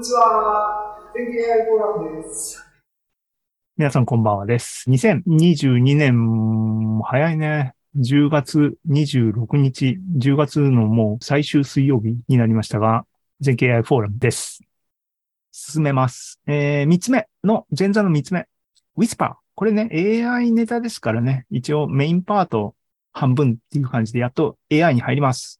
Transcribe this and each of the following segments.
にちは。天気 AI フォーラムです。皆さんこんばんはです。2022年、早いね。10月26日、10月のもう最終水曜日になりましたが、全経 AI フォーラムです。進めます。えー、3つ目の、前座の3つ目。Whisper。これね、AI ネタですからね、一応メインパート半分っていう感じでやっと AI に入ります。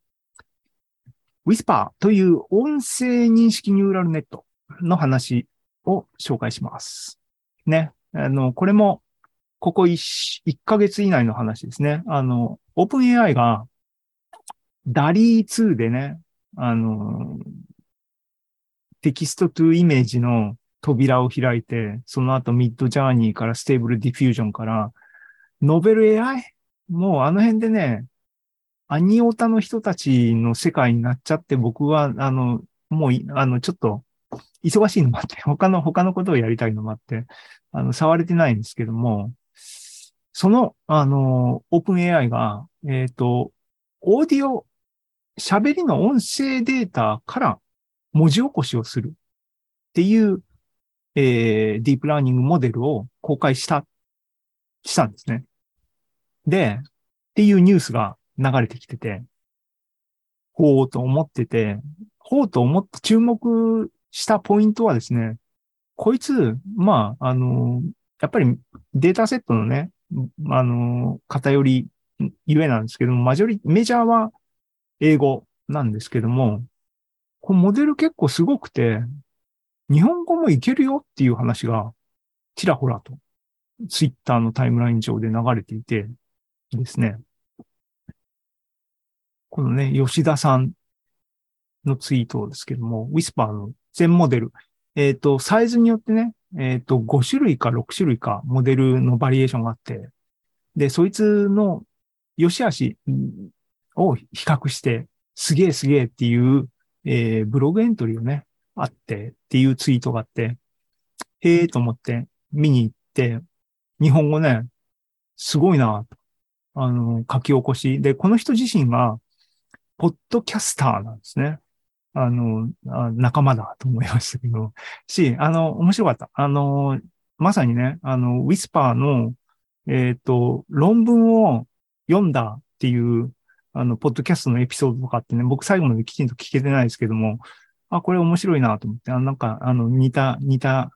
Whisper という音声認識ニューラルネットの話を紹介します。ね。あの、これも、ここ 1, 1ヶ月以内の話ですね。あの、OpenAI が、 DALL-E 2 でね、あの、 text-to-image の扉を開いて、その後 Midjourney から Stable Diffusion から、 NovelAI? もうあの辺でね、アニオタの人たちの世界になっちゃって、僕は、あの、もう、あの、ちょっと、忙しいのもあって、他の、他のことをやりたいのもあって、あの、触れてないんですけども、その、あの、オープン AI が、えっ、と、オーディオ、喋りの音声データから文字起こしをするっていう、えー、ディープラーニングモデルを公開した、したんですね。で、っていうニュースが流れてきてて、ほうと思ってて、ほうと思って注目したポイントはですね、こいつ、まあ、あの、やっぱりデータセットのね、あの、偏りゆえなんですけども、マジョリ、メジャーは英語なんですけども、このモデル結構すごくて、日本語もいけるよっていう話が、ちらほらと、ツイッターのタイムライン上で流れていてですね、このね、吉田さんのツイートですけども、Whisper の全モデル、えっ、と、サイズによってね、えっ、と、5種類か6種類かモデルのバリエーションがあって、で、そいつの良し悪しを比較して、すげえすげえっていう、えー、ブログエントリーをね、あってっていうツイートがあって、へえと思って見に行って、日本語ね、すごいなあの、書き起こし。で、この人自身が、ポッドキャスターなんですね。あの、あ仲間だと思いましたけど。し、あの、面白かった。あの、まさにね、あの、ウィスパーの、えっ、と、論文を読んだっていう、あの、ポッドキャストのエピソードとかってね、僕最後まできちんと聞けてないですけども、あ、これ面白いなと思って、あなんか、あの、似た、似た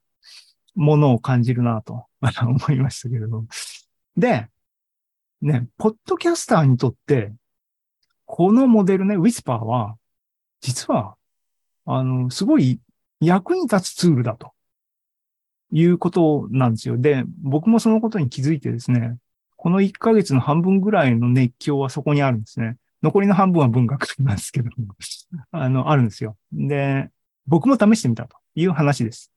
ものを感じるなと 思いましたけれど。で、ね、ポッドキャスターにとって、このモデルね、ウィスパーは、実は、あの、すごい役に立つツールだということなんですよ。で、僕もそのことに気づいてですね、この1ヶ月の半分ぐらいの熱狂はそこにあるんですね。残りの半分は文学なんですけども、あの、あるんですよ。で、僕も試してみたという話です。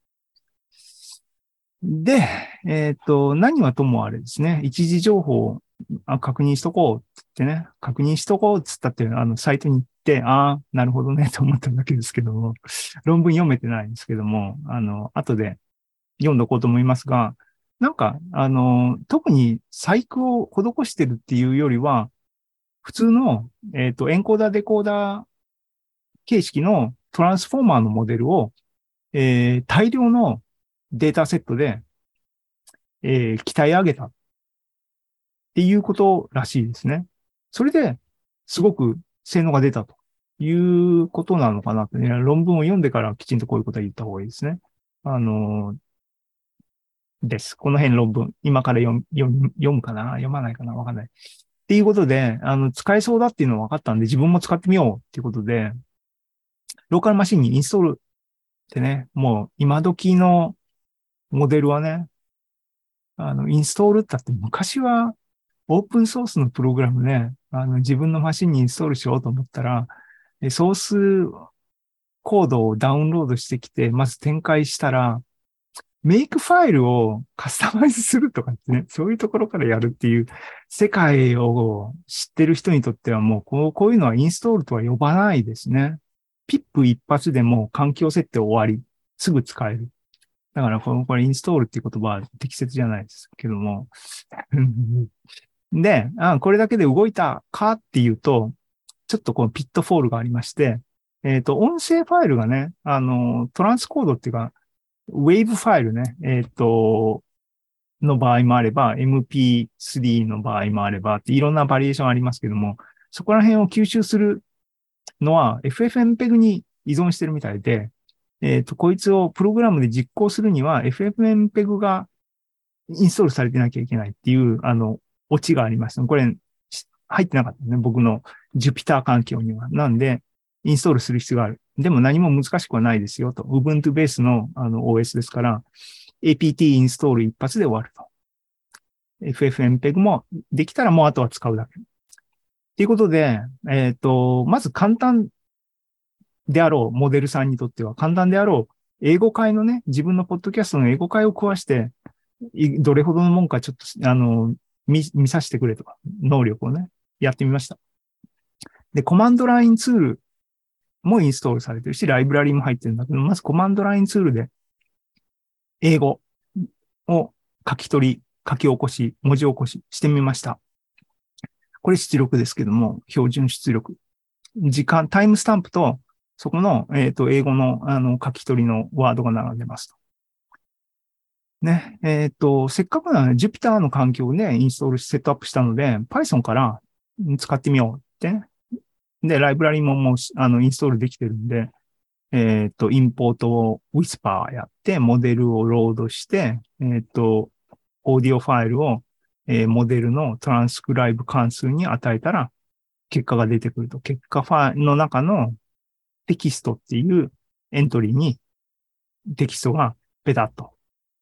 で、えっ、と、何はともあれですね、一時情報あ確認しとこうってね、確認しとこうっつったっていう、あの、サイトに行って、ああ、なるほどね、と思っただけですけども、論文読めてないんですけども、あの、後で読んどこうと思いますが、なんか、あの、特に細工を施してるっていうよりは、普通の、えっ、と、エンコーダー、デコーダー形式のトランスフォーマーのモデルを、えー、大量のデータセットで、えー、鍛え上げた。っていうことらしいですね。それで、すごく性能が出たということなのかなってね、論文を読んでからきちんとこういうことは言った方がいいですね。あのです。この辺論文、今から読むかな？読まないかな？わかんない。っていうことで、あの、使えそうだっていうのは分かったんで、自分も使ってみようっていうことで、ローカルマシンにインストールってね、もう今時のモデルはね、あの、インストールったって昔はオープンソースのプログラムね、あの、自分のマシンにインストールしようと思ったら、ソースコードをダウンロードしてきて、まず展開したら、メイクファイルをカスタマイズするとかってね、そういうところからやるっていう世界を知ってる人にとってはもうこうこういうのはインストールとは呼ばないですね。ピップ一発でも環境設定終わり。すぐ使える。だから、これインストールっていう言葉は適切じゃないですけども。で、あ、これだけで動いたかっていうと、ちょっとこの pitfall がありまして、えっ、と、音声ファイルがね、あの、トランスコードっていうか、ウェーブファイルね、えっ、と、の場合もあれば、MP3 の場合もあればいろんなバリエーションありますけども、そこら辺を吸収するのは FFmpeg に依存してるみたいで、えっ、と、こいつをプログラムで実行するには FFmpeg がインストールされてなきゃいけないっていう、あの、オチがありました。これ、入ってなかったね。僕の Jupyter 環境には。なんで、インストールする必要がある。でも何も難しくはないですよと。Ubuntu ベースのあの OS ですから、apt インストール一発で終わると。FFmpeg もできたらもうあとは使うだけ。ということで、えっ、ー、と、まず簡単であろう、モデルさんにとっては簡単であろう、英語会のね、自分のポッドキャストの英語会を壊して、どれほどのもんかちょっと、あの、見、見させてくれとか、能力をね、やってみました。で、コマンドラインツールもインストールされてるし、ライブラリも入ってるんだけど、まずコマンドラインツールで、英語を書き取り、書き起こし、文字起こししてみました。これ出力ですけども、標準出力。時間、タイムスタンプと、そこの、えっ、ー、と、英語の、あの、書き取りのワードが並んでますと。ね、えっ、と、せっかくなので、Jupyter の環境をね、インストールセットアップしたので、Python から使ってみようってね。で、ライブラリももう、あの、インストールできてるんで、えっ、と、インポートを Whisper やって、モデルをロードして、えっ、と、オーディオファイルを、えー、モデルのトランスクライブ関数に与えたら、結果が出てくると。結果ファイルの中のテキストっていうエントリーにテキストがペタッと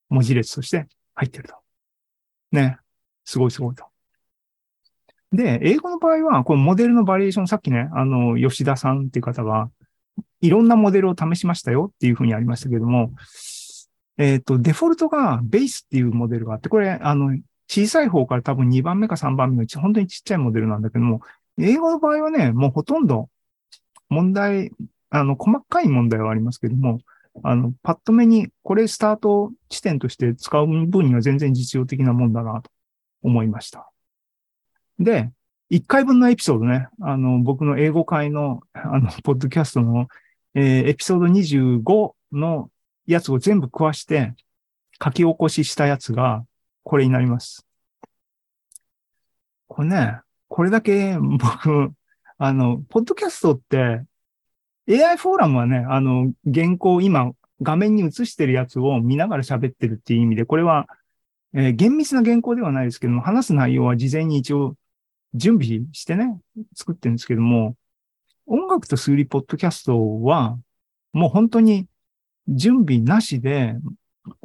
文字列として入ってると。ね。すごいすごいと。で、英語の場合は、このモデルのバリエーション、さっきね、あの、吉田さんっていう方が、いろんなモデルを試しましたよっていうふうにありましたけども、えっ、ー、と、デフォルトがベースっていうモデルがあって、これ、あの、小さい方から多分2番目か3番目のうち、本当にちっちゃいモデルなんだけども、英語の場合はね、もうほとんど問題、あの、細かい問題はありますけども、あの、パッと目に、これスタート地点として使う分には全然実用的なもんだなと思いました。で、1回分のエピソードね、あの、僕の英語会の、あの、ポッドキャストの、えー、エピソード25のやつを全部壊して、書き起こししたやつが、これになります。これね、これだけ僕、あの、ポッドキャストって、AI フォーラムはね、あの、原稿、今、画面に映してるやつを見ながら喋ってるっていう意味で、これは、えー、厳密な原稿ではないですけども、話す内容は事前に一応準備してね、作ってるんですけども、音楽と数理ポッドキャストは、もう本当に準備なしで、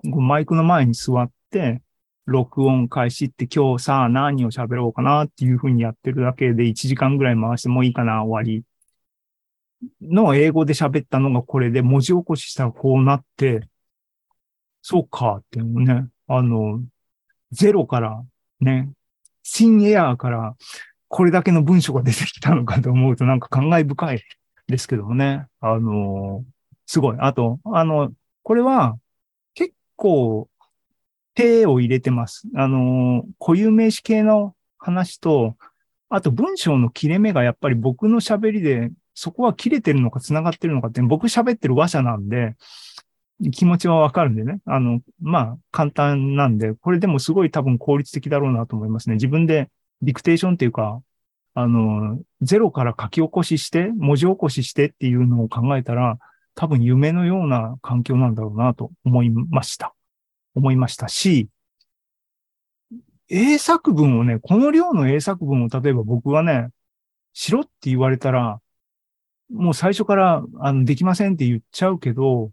マイクの前に座って、録音開始って今日さあ何を喋ろうかなっていうふうにやってるだけで1時間ぐらい回してもいいかな終わり。の英語で喋ったのがこれで文字起こししたらこうなって、そうかっていうね、あの、ゼロからね、シンエアーからこれだけの文章が出てきたのかと思うとなんか感慨深いですけどもね。あの、すごい。あと、あの、これは結構手を入れてます。あの、固有名詞系の話と、あと文章の切れ目がやっぱり僕の喋りでそこは切れてるのか繋がってるのかって僕喋ってる話者なんで、気持ちはわかるんでね。あの、まあ、簡単なんで、これでもすごい多分効率的だろうなと思いますね。自分でディクテーションっていうか、あの、ゼロから書き起こしして、文字起こししてっていうのを考えたら、多分夢のような環境なんだろうなと思いました。思いましたし、英作文をね、この量の英作文を例えば僕はね、しろって言われたら、もう最初からあのできませんって言っちゃうけど、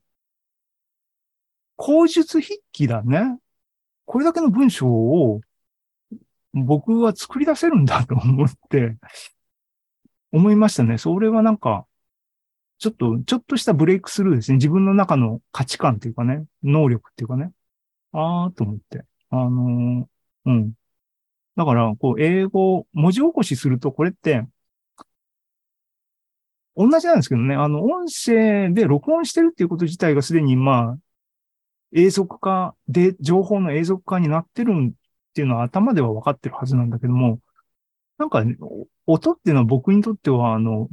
口述筆記だね。これだけの文章を僕は作り出せるんだと思って、思いましたね。それはなんか、ちょっと、ちょっとしたブレイクスルーですね。自分の中の価値観っていうかね、能力っていうかね。あーと思って。あのー、うん。だから、こう、英語、文字起こしすると、これって、同じなんですけどね、あの、音声で録音してるっていうこと自体がすでに、まあ、永続化で、情報の永続化になってるっていうのは頭では分かってるはずなんだけども、なんか、ね、音っていうのは僕にとっては、あの、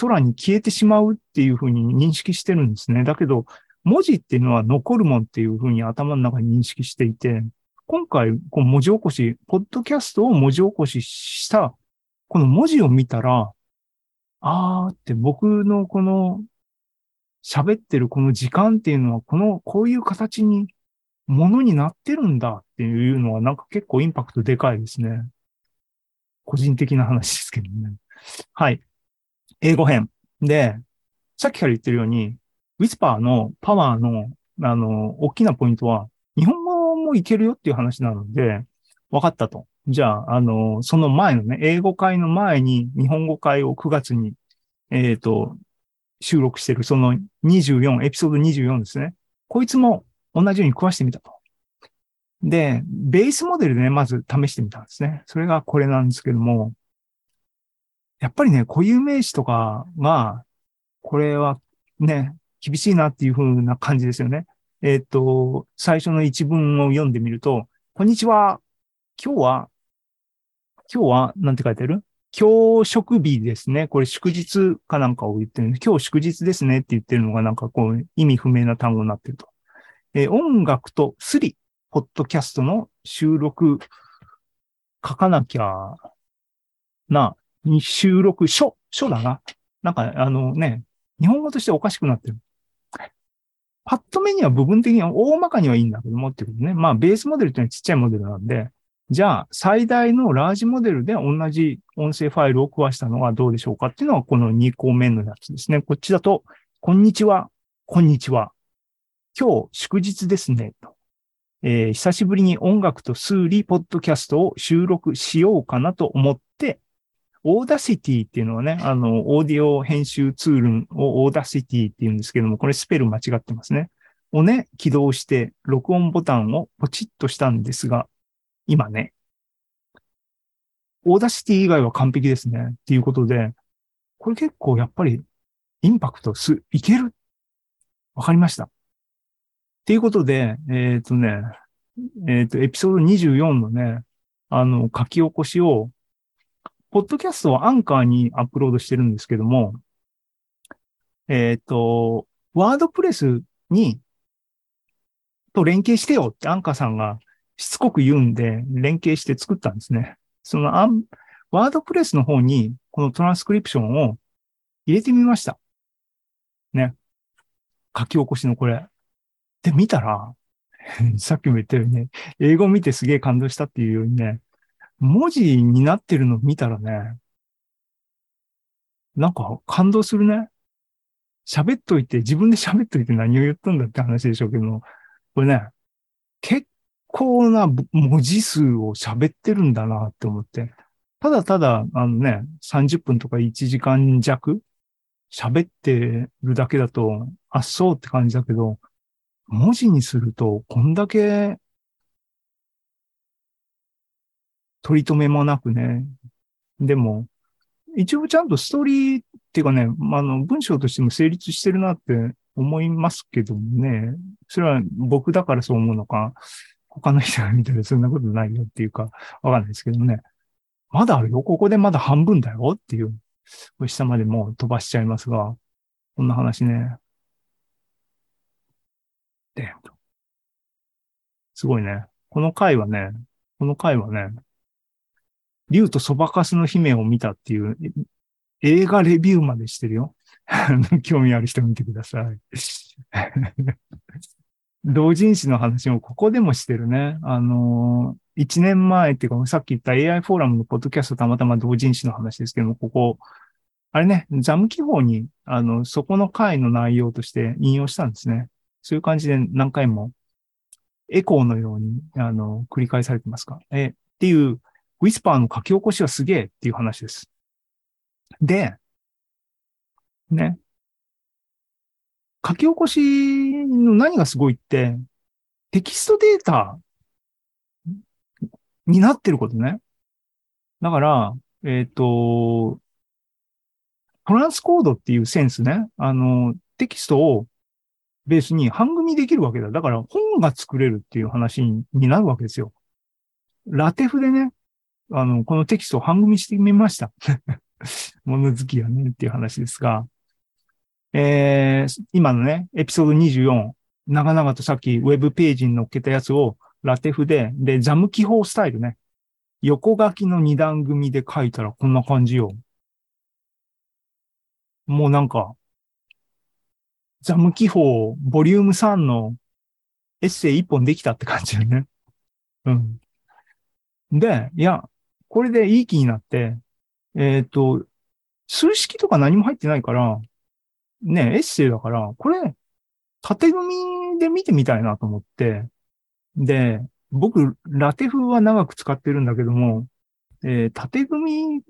空に消えてしまうっていうふうに認識してるんですね。だけど、文字っていうのは残るもんっていうふうに頭の中に認識していて、今回、こう文字起こし、ポッドキャストを文字起こしした、この文字を見たら、あーって僕のこの喋ってるこの時間っていうのは、この、こういう形に、ものになってるんだっていうのはなんか結構インパクトでかいですね。個人的な話ですけどね。はい。英語編。で、さっきから言ってるように、ウィスパーのパワーの、あの、大きなポイントは、日本語もいけるよっていう話なので、分かったと。じゃあ、あの、その前のね、英語会の前に日本語会を9月に、えっ、と、収録してる、その24、エピソード24ですね。こいつも同じように食わしてみたと。で、ベースモデルでね、まず試してみたんですね。それがこれなんですけども、やっぱりね、固有名詞とかが、これはね、厳しいなっていう風な感じですよね。えっ、と、最初の一文を読んでみると、こんにちは。今日は、今日は、なんて書いてある？今日祝日ですね。これ祝日かなんかを言ってる、今日祝日ですねって言ってるのがなんかこう意味不明な単語になってると。えー音楽とスリ、ポッドキャストの収録書かなきゃな、収録書、書だな。なんかあのね、日本語としておかしくなってる。パッと目には部分的には大まかにはいいんだけどもっていうことね。まあベースモデルっていうのはちっちゃいモデルなんで、じゃあ最大のラージモデルで同じ音声ファイルを食わしたのはどうでしょうかっていうのはこの2個目のやつですね。こっちだと、こんにちは、こんにちは。今日祝日ですね。えー久しぶりに音楽と数理ポッドキャストを収録しようかなと思って、 Audacity っていうのはね、あの、オーディオ編集ツールを Audacity っていうんですけども、これスペル間違ってますね。をね、起動して、録音ボタンをポチッとしたんですが、今ね、 Audacity 以外は完璧ですね。っていうことで、これ結構やっぱりインパクトす、いける。わかりました。っていうことで、えっ、とね、えっ、と、エピソード24のね、あの、書き起こしを、ポッドキャストはアンカーにアップロードしてるんですけども、えっ、と、ワードプレスに、と連携してよってアンカーさんがしつこく言うんで、連携して作ったんですね。そのアン、ワードプレスの方に、このトランスクリプションを入れてみました。ね。書き起こしのこれ。で、見たら、さっきも言ったようにね、英語見てすげえ感動したっていうようにね、文字になってるの見たらね、なんか感動するね。喋っといて、自分で喋っといて何を言ったんだって話でしょうけども、これね、結構な文字数を喋ってるんだなって思って、ただただ、あのね、30分とか1時間弱喋ってるだけだと、あっ、そうって感じだけど、文字にすると、こんだけ取り留めもなくね。でも、一応ちゃんとストーリーっていうかね、まああの、文章としても成立してるなって思いますけどもね。それは僕だからそう思うのか、他の人が見たらそんなことないよっていうか、わかんないですけどね。まだあるよ。ここでまだ半分だよっていう。これ下までもう飛ばしちゃいますが、こんな話ね。で、すごいね。この回はね、この回はね、竜とそばかすの姫を見たっていう映画レビューまでしてるよ。興味ある人見てください。同人誌の話もここでもしてるね。あのー、1年前っていうか、さっき言った AI フォーラムのポッドキャストたまたま同人誌の話ですけども、ここ、あれね、ザム記法に、あの、そこの回の内容として引用したんですね。そういう感じで何回もエコーのように、あの、繰り返されてますか。え、っていう、ウィスパーの書き起こしはすげえっていう話です。で、ね。書き起こしの何がすごいって、テキストデータになってることね。だから、えっ、と、トランスコードっていうセンスね。あの、テキストをベースに半組できるわけだ。だから本が作れるっていう話になるわけですよ。ラテフでね、あの、このテキストを半組してみました。物好きやねっていう話ですが、えー、今のね、エピソード24、長々とさっきウェブページに載っけたやつをラテフで、で、ザム記法スタイルね。横書きの二段組で書いたらこんな感じよ。もうなんか、ザム記法ボリューム3のエッセイ一本できたって感じよね。うん。で、いや、これでいい気になって、えっ、ー、と、数式とか何も入ってないから、ね、エッセイだから、これ、縦組みで見てみたいなと思って、で、僕、ラテ風は長く使ってるんだけども、えー、縦組みっ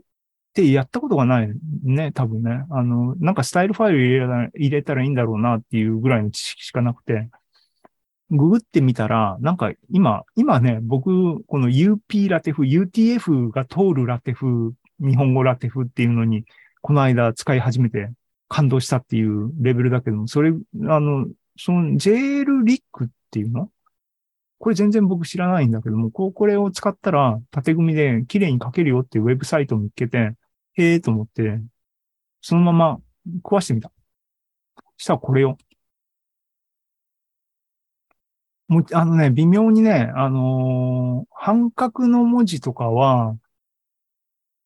てやったことがないね、多分ね。あの、なんかスタイルファイル入れ入れたらいいんだろうなっていうぐらいの知識しかなくて、ググってみたら、なんか今、今ね、僕、この UP ラテフ、UTF が通るラテフ、日本語ラテフっていうのに、この間使い始めて。感動したっていうレベルだけども、それ、あの、その JL リックっていうの？これ全然僕知らないんだけども、こう、これを使ったら縦組みで綺麗に書けるよっていうウェブサイトを見つけて、へえと思って、そのまま壊してみた。したらこれよ。もう、あのね、微妙にね、あのー、半角の文字とかは、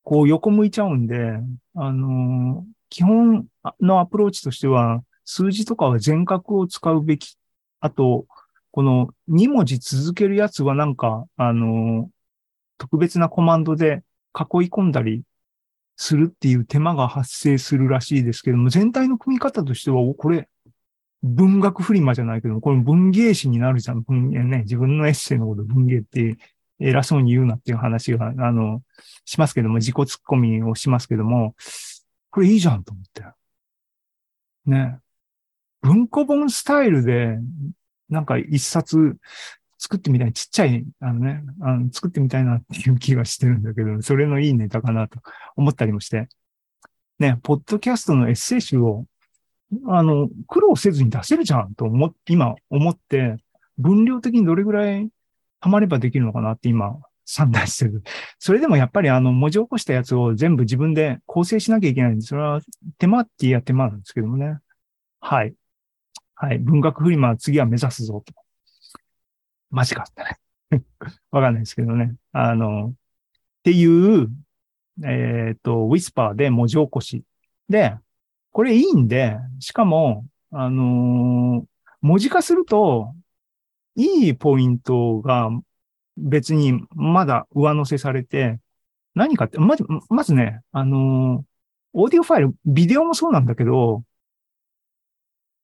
こう横向いちゃうんで、あのー、基本のアプローチとしては、数字とかは全角を使うべき。あと、この2文字続けるやつはなんか、あの、特別なコマンドで囲い込んだりするっていう手間が発生するらしいですけども、全体の組み方としては、これ、文学フリマじゃないけど、これ文芸誌になるじゃん。文芸ね。自分のエッセイのこと文芸って偉そうに言うなっていう話が、あの、しますけども、自己突っ込みをしますけども、これいいじゃんと思って。ね。文庫本スタイルで、なんか一冊作ってみたい、ちっちゃい、あのね、あの作ってみたいなっていう気がしてるんだけど、それのいいネタかなと思ったりもして。ね、ポッドキャストのエッセイ集を、あの、苦労せずに出せるじゃんと思っ、今思って、分量的にどれぐらいハマればできるのかなって今算段してる。それでもやっぱりあの文字起こしたやつを全部自分で構成しなきゃいけないんで、それは手間って言えば手間なんですけどもね。はい。はい。文学フリマ次は目指すぞと。マジかってね。わかんないですけどね。あの、っていう、えっ、ー、と、ウィスパーで文字起こし。で、これいいんで、しかも、あのー、文字化すると、いいポイントが別にまだ上乗せされて、何かって、まず、まずね、あのー、オーディオファイル、ビデオもそうなんだけど、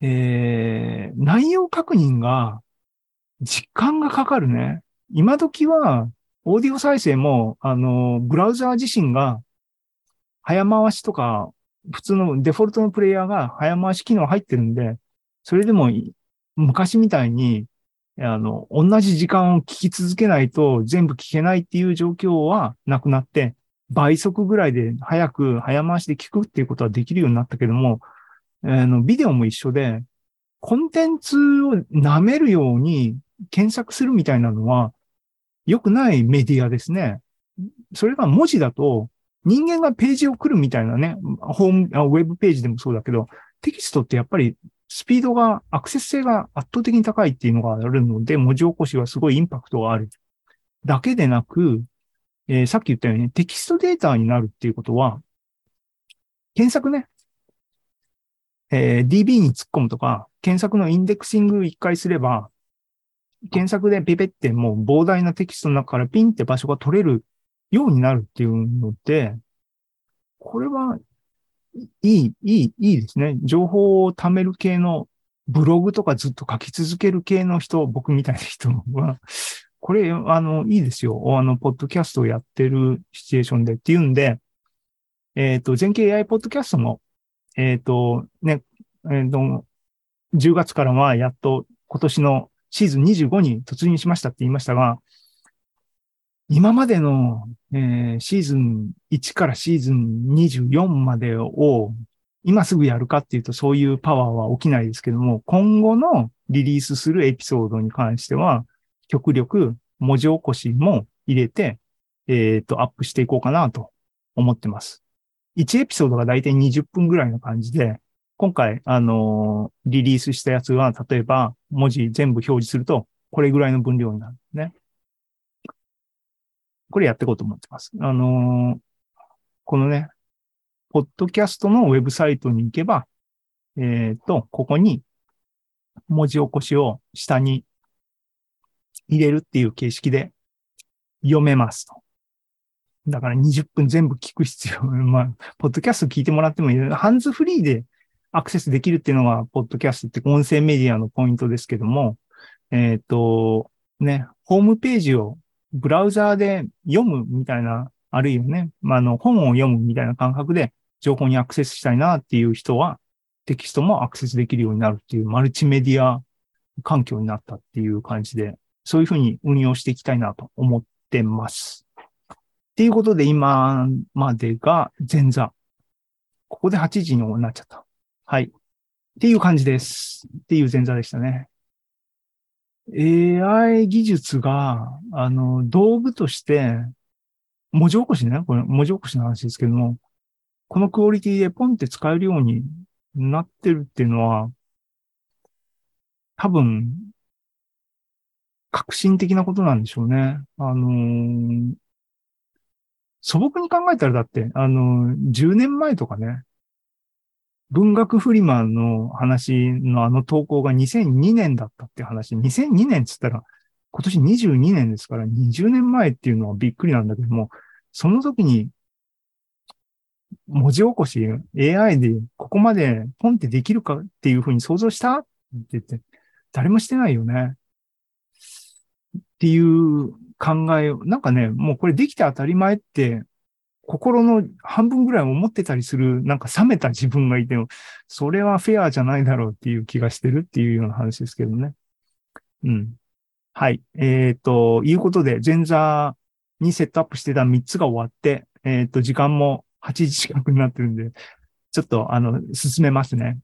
えー、内容確認が時間がかかるね。今時は、オーディオ再生も、あの、ブラウザー自身が、早回しとか、普通のデフォルトのプレイヤーが早回し機能入ってるんで、それでも昔みたいに、あの、同じ時間を聞き続けないと全部聞けないっていう状況はなくなって、倍速ぐらいで早く早回しで聞くっていうことはできるようになったけども、あの、ビデオも一緒で、コンテンツを舐めるように検索するみたいなのは、良くないメディアですね。それが文字だと、人間がページを送るみたいなね、ホーム、ウェブページでもそうだけど、テキストってやっぱりスピードが、アクセス性が圧倒的に高いっていうのがあるので、文字起こしはすごいインパクトがある。だけでなく、えー、さっき言ったようにテキストデータになるっていうことは、検索ね、えー、DB に突っ込むとか、検索のインデックシング一回すれば、検索でペペってもう膨大なテキストの中からピンって場所が取れるようになるっていうので、これはいい、いい、いいですね。情報を貯める系のブログとかずっと書き続ける系の人、僕みたいな人は、これ、あの、いいですよ。あの、ポッドキャストをやってるシチュエーションでっていうんで、えっ、ー、と、全景 AI ポッドキャストも、えっ、ー、と、ね、えっ、ー、と、10月からはやっと今年のシーズン25に突入しましたって言いましたが、今までの、えー、シーズン1からシーズン24までを今すぐやるかっていうとそういうパワーは起きないですけども、今後のリリースするエピソードに関しては、極力文字起こしも入れて、えっ、ー、と、アップしていこうかなと思ってます。1エピソードがだいたい20分ぐらいの感じで、今回、あのーリリースしたやつは、例えば、文字全部表示すると、これぐらいの分量になるんですね。これやっていこうと思ってます。あのーこのね、ポッドキャストのウェブサイトに行けば、えっ、と、ここに文字起こしを下に入れるっていう形式で読めますと。だから20分全部聞く必要。まあ、ポッドキャスト聞いてもらってもいい。ハンズフリーでアクセスできるっていうのが、ポッドキャストって音声メディアのポイントですけども、えっ、と、ね、ホームページをブラウザーで読むみたいな、あるいはね、まあ、あの、本を読むみたいな感覚で情報にアクセスしたいなっていう人は、テキストもアクセスできるようになるっていうマルチメディア環境になったっていう感じで、そういうふうに運用していきたいなと思ってます。っていうことで今までが前座。ここで8時になっちゃった。はい。っていう感じです。っていう前座でしたね。AI 技術が、あの、道具として、文字起こしね、これ文字起こしの話ですけども、このクオリティでポンって使えるようになってるっていうのは、多分、革新的なことなんでしょうね。あのー素朴に考えたらだって、あのー10年前とかね、文学フリマの話のあの投稿が2002年だったっていう話、2002年っつったら、今年22年ですから、20年前っていうのはびっくりなんだけども、その時に、文字起こし、AI でここまでポンってできるかっていうふうに想像したって言って、誰もしてないよね。っていう考えを、なんかね、もうこれできて当たり前って、心の半分ぐらい思ってたりする、なんか冷めた自分がいても、それはフェアじゃないだろうっていう気がしてるっていうような話ですけどね。うん。はい。えっ、と、いうことで、前座にセットアップしてた3つが終わって、えっ、と、時間も8時近くになってるんで、ちょっと、あの、進めますね。